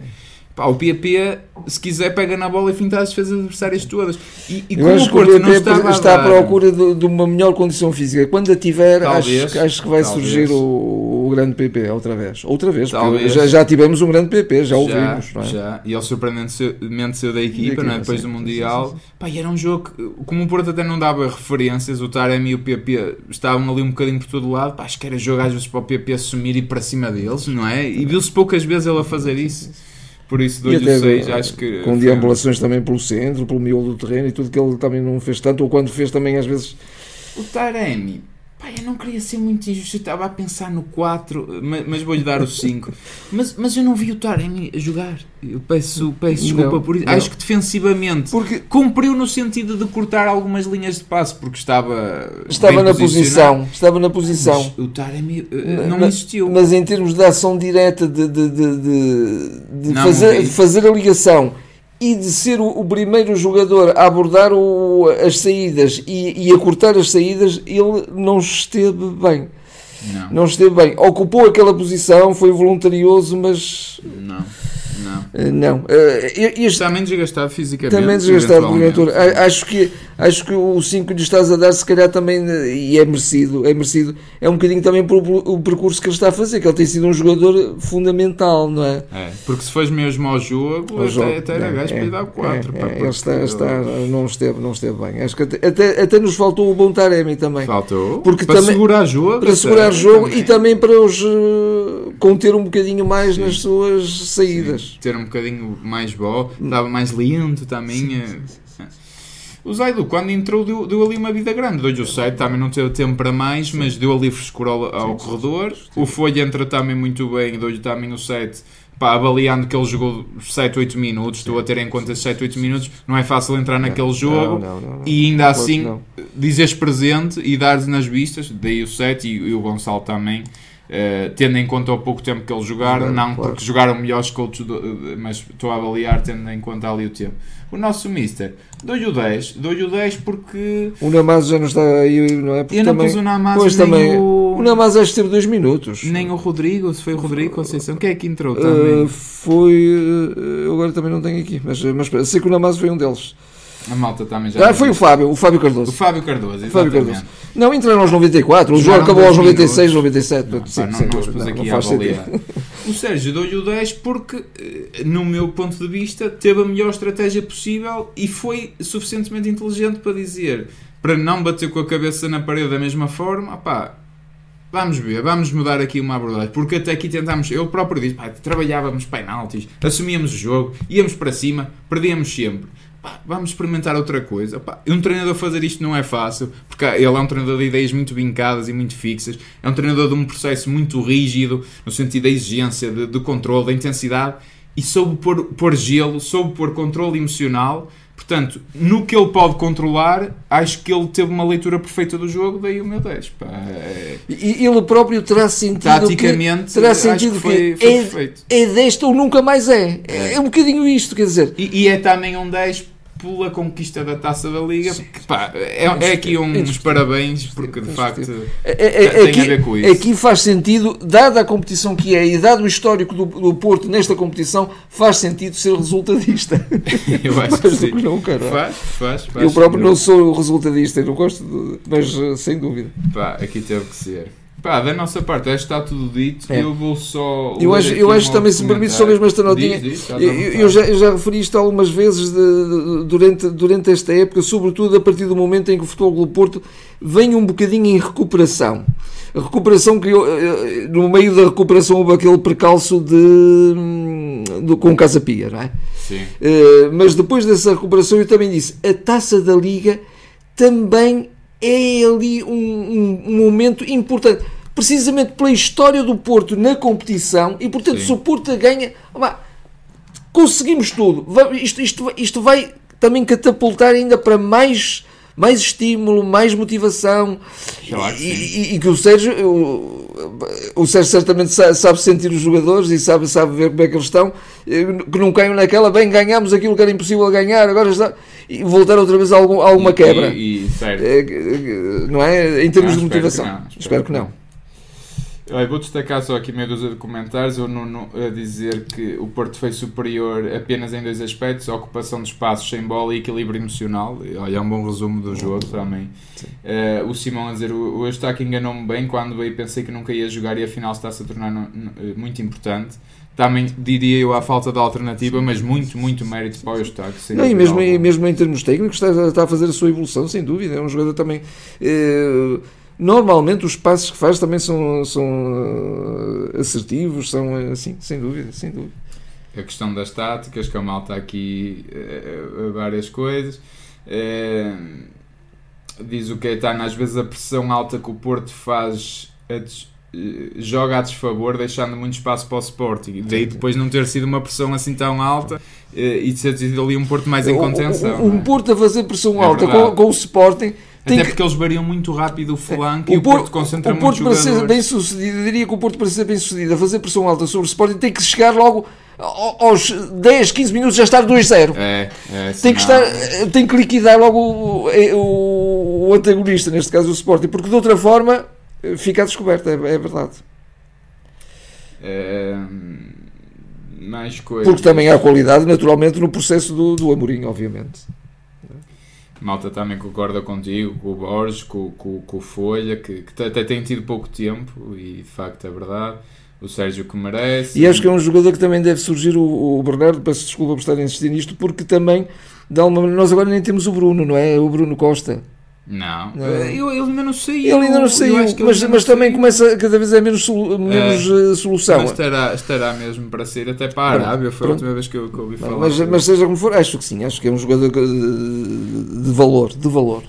pá, o PP, se quiser, pega na bola e finta as defesas adversárias todas. E, e como o Porto não a está à procura de, de uma melhor condição física. Quando a tiver, Talvez, acho, acho que vai talvez. surgir o, o grande PP outra vez. Outra vez, já, já tivemos um grande PP, já já, ouvimos. é? já. E ele surpreendentemente saiu da equipa, é? depois sim, do Mundial. sim, sim, Pá, e era um jogo que, como o Porto até não dava referências, o Taremi e o PP estavam ali um bocadinho por todo lado. Pá, acho que era jogo às vezes para o PP assumir e ir para cima deles, não é? E viu-se poucas vezes ele a fazer isso. Por isso, E dois até, do 6, eh, acho que. Com deambulações também pelo centro, pelo miolo do terreno e tudo que ele também não fez tanto, ou quando fez também às vezes. O Taremi, pá, eu não queria ser muito injusto, eu estava a pensar no 4, mas, mas vou-lhe dar o 5. *laughs* Mas, mas eu não vi o Taremi a jogar. Eu peço, peço desculpa Não, por isso. não. Acho que defensivamente Porque cumpriu no sentido de cortar algumas linhas de passe, porque estava. estava na posição, estava na posição. Mas o Taremi eh, não Ma- existiu. Mas em termos de ação direta, de, de, de, de- de Não, fazer, de fazer a ligação e de ser o, o primeiro jogador a abordar o- as saídas e, e a cortar as saídas, ele não esteve bem. Não, Não esteve bem. Ocupou aquela posição, foi voluntarioso, mas não, não. eh, não. Eh, Este, Está menos desgastado fisicamente. também desgastado Acho que, acho que o 5 que lhe estás a dar, se calhar também, eh, e é merecido, é merecido, é um bocadinho também por, o percurso que ele está a fazer, que ele tem sido um jogador fundamental, não é? É, porque se fores mesmo ao jogo, Ao até, jogo, até era é, gajo é, para lhe dar 4. é, é, ele está, está, não, esteve, não esteve bem. Acho que até, até, até nos faltou o bom Taremi também. Faltou. Porque para também- segurar jogo. Para segurar jogo e também para os conter um bocadinho mais Sim. nas suas saídas. Ter um bocadinho mais bola, estava mais lento também. eh. O Zaidu, quando entrou, deu, deu ali uma vida grande. Deu-lhe o 7, também não teve tempo para mais, mas deu ali frescura ao, ao corredor. O Folha entra também muito bem, deu-lhe também o 7. Pá, avaliando que ele jogou 7, 8 minutos, estou a ter em conta esses 7, 8 minutos, não é fácil entrar naquele jogo. Não, não, não. E ainda assim, não. dizes presente e dares nas vistas, daí o 7 e, e o Gonçalo também, eh, tendo em conta o pouco tempo que eles jogaram, não claro. porque jogaram melhores que outros, do- mas estou a avaliar tendo em conta ali o tempo. O nosso Mister, dou-lhe o 10, dou-lhe o 10 porque O Namazo já não está aí, não é? Porque eu não também, pus o Namaz pois também, o, o Namazo acho que teve dois minutos. nem o Rodrigo, se foi o Rodrigo Conceição, quem é que entrou também? Uh, foi. uh, eu agora também não tenho aqui, mas, mas sei que o Namazo foi um deles. A malta também já. Ah, foi o Fábio, o Fábio Cardoso. o Fábio Cardoso, O Fábio exatamente. Cardoso. Não, entraram aos 94, o jogo acabou aos dois 96, minutos. 97. Não, portanto, pá, sim, não, sem não não aqui a faz avaliar. sentido. O Sérgio deu-lhe o 10 porque, eh, no meu ponto de vista, teve a melhor estratégia possível e foi suficientemente inteligente para dizer, para não bater com a cabeça na parede da mesma forma, opá, vamos ver, vamos mudar aqui uma abordagem, porque até aqui tentámos, eu próprio disse, pá, trabalhávamos penaltis, assumíamos o jogo, íamos para cima, perdíamos sempre. Pá, vamos experimentar outra coisa. Pá, um treinador fazer isto não é fácil, porque ele é um treinador de ideias muito vincadas e muito fixas. É um treinador de um processo muito rígido, no sentido da exigência, de, de controle, da intensidade, e soube pôr, pôr gelo, soube pôr controle emocional. Portanto, no que ele pode controlar, acho que ele teve uma leitura perfeita do jogo, daí o meu 10. Pá, E ele próprio terá sentido taticamente, que, terá sentido que foi, que foi é, perfeito. é deste ou nunca mais é. é. É um bocadinho isto, quer dizer. E, e é também um 10 pela conquista da Taça da Liga. porque, pá, é, é aqui uns parabéns, porque de facto É, é, é, tem a aqui, ver com isso. aqui faz sentido, dada a competição que é e dado o histórico do, do Porto nesta competição, faz sentido ser resultadista. *laughs* eu acho *laughs* Mais que sim. não, cara. Faz, faz, faz. Eu próprio não sou resultadista, não gosto, de, mas eh, sem dúvida. Pá, aqui teve que ser. Pá, da nossa parte, acho que está tudo dito. É. Eu vou só. Eu acho, eu acho também, se me permite, só mesmo esta notinha. Diz, diz, Eu, eu já, eu já referi isto algumas vezes de- de- durante, durante esta época, sobretudo a partir do momento em que o Futebol do Porto vem um bocadinho em recuperação. A recuperação que eu, eh, no meio da recuperação houve aquele percalço de, hum, do, com o Casa Pia, não é? Sim. Eh, mas depois dessa recuperação eu também disse, a taça da Liga também é ali um, um- um momento importante. Precisamente pela história do Porto na competição e, portanto, Sim. se o Porto ganha, conseguimos tudo. Isto, isto, isto vai também catapultar ainda para mais, mais estímulo, mais motivação. Claro que e, e- e que o Sérgio, o, o Sérgio certamente sa- sabe, sentir os jogadores e sabe, sabe ver como é que eles estão, que não caiam naquela, bem, ganhámos aquilo que era impossível ganhar, agora está. E voltar outra vez a, algum, a alguma E- quebra. E. Eh, eh, Não é? Em termos Não, de espero motivação. que não, espero que não. Olha, vou destacar só aqui meia dúzia de comentários. O Nuno a dizer que o Porto foi superior apenas em dois aspectos: ocupação de espaços sem bola e equilíbrio emocional. Olha, é um bom resumo do jogo também. Eh, o Simão a dizer: o, o Eustáquio enganou-me bem quando veio pensei que nunca ia jogar e afinal está-se a tornar no- no- eh, muito importante. Também diria eu à falta de alternativa, mas muito, muito mérito para o Eustáquio. Não, e mesmo, e alguma. mesmo em termos técnicos está, está a fazer a sua evolução, sem dúvida. É um jogador também. eh, normalmente os passos que faz também são, são eh, assertivos, são assim, sem dúvida, sem dúvida. a questão das táticas, que a malta aqui eh, várias coisas. Eh, diz o Caetano, às vezes a pressão alta que o Porto faz a des- joga a desfavor, deixando muito espaço para o Sporting. Daí depois não ter sido uma pressão assim tão alta e ter sido ali um Porto mais em contenção. o- não Um é? Porto a fazer pressão É alta com, com o Sporting. Até que- porque eles variam muito rápido o flanco e o Porto concentra o Porto muito para ser bem sucedido, diria que o Porto para ser bem sucedido a fazer pressão alta sobre o Sporting tem que chegar logo ao- aos 10, 15 minutos já estar 2-0. É, é, Tem que, estar, tem que liquidar logo o, o- o antagonista, neste caso o Sporting, porque de outra forma eh, fica a descoberta, é, é verdade. É, mais coisas. Porque também há qualidade, naturalmente, no processo do, do Amorim, obviamente. Malta também concorda contigo, com o Borges, com, com, com o Folha, que, que até tem tido pouco tempo e de facto é verdade. O Sérgio que merece. E acho que é um jogador que também deve surgir, o, o Bernardo, peço desculpa por estar a insistir nisto, porque também, alguma maneira, nós agora nem temos o Bruno, não é? O Bruno Costa. Não. Eu, ele ainda não saiu. Ele ainda não saiu, mas, mas também saiu. começa, cada vez é menos, menos eh, solução. Mas estará, estará mesmo para sair até para a Arábia. Foi a pronto. última vez que eu, que ouvi falar. Mas, mas seja como for, acho que sim, acho que é um jogador de valor, de valor.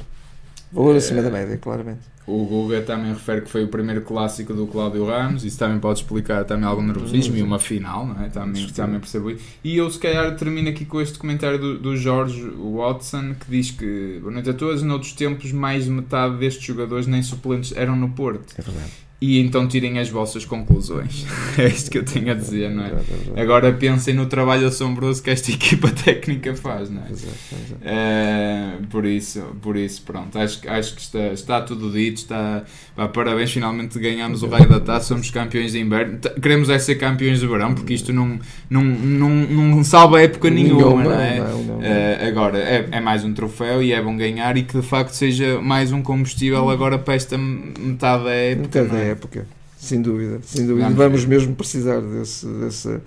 Valor É. acima da média, claramente. O Guga também refere que foi o primeiro clássico do Cláudio Ramos, isso também pode explicar também algum nervosismo e uma final, não é? Também, também percebo isso. E eu se calhar termino aqui com este comentário do, do Jorge Watson que diz que, boa noite a todos, noutros tempos mais de metade destes jogadores nem suplentes eram no Porto. É verdade. E então tirem as vossas conclusões. *laughs* É isto que eu tenho a dizer, não é? é. Agora pensem no trabalho assombroso que esta *laughs* equipa técnica faz, não é? Exato. É, por isso, por isso, pronto, acho, que- acho que está, está tudo dito, está, pá, parabéns, finalmente ganhamos o raio da taça, somos campeões de inverno, queremos é ser campeões de verão, porque isto não, não, não, não salva época nenhuma, não é? É, agora, é, é mais um troféu e é bom ganhar e que de facto seja mais um combustível agora para esta metade da época. Época, sem dúvida, sem dúvida. Vamos Vamos, mesmo precisar desse, desse,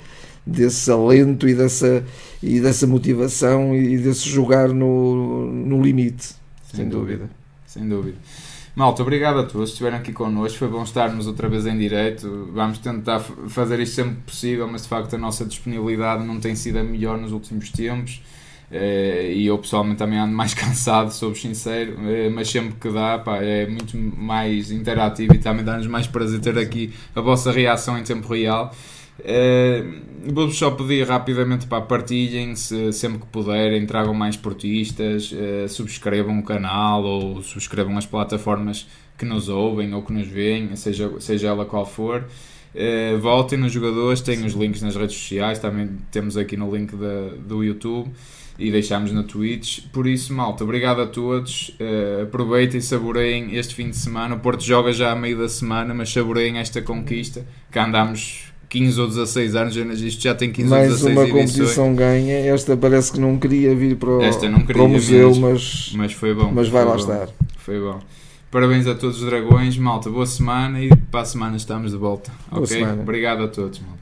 desse alento e dessa, e dessa motivação e desse jogar no, no limite, sem, dúvida. Sem dúvida. Malta, obrigado a todos que estiveram aqui connosco. Foi bom estarmos outra vez em direto. Vamos tentar fazer isto sempre possível, mas de facto a nossa disponibilidade não tem sido a melhor nos últimos tempos. Eh, e eu pessoalmente também ando mais *laughs* cansado, sou sincero, eh, mas sempre que dá pá, é muito mais interativo e também dá-nos mais prazer ter aqui a vossa reação em tempo real. Eh, Vou-vos só pedir rapidamente para partilhem se sempre que puderem, tragam mais portistas, eh, subscrevam o canal ou subscrevam as plataformas que nos ouvem ou que nos veem, seja, seja ela qual for. Eh, voltem nos jogadores, têm os links nas redes sociais, também temos aqui no link da, do YouTube e deixamos na Twitch. Por isso, malta, obrigado a todos. Eh, aproveitem e saboreiem este fim de semana. O Porto joga já a meio da semana, mas saboreiem esta conquista que andamos 15 ou 16 anos, isto já tem 15 ou Mais 16 uma edições. competição ganha. Esta parece que não queria vir para o, para o museu, mesmo. mas, Mas foi bom. mas vai lá bom, estar. Foi bom. Parabéns a todos os dragões, malta. Boa semana e para a semana estamos de volta. Boa ok? semana. Obrigado a todos, malta.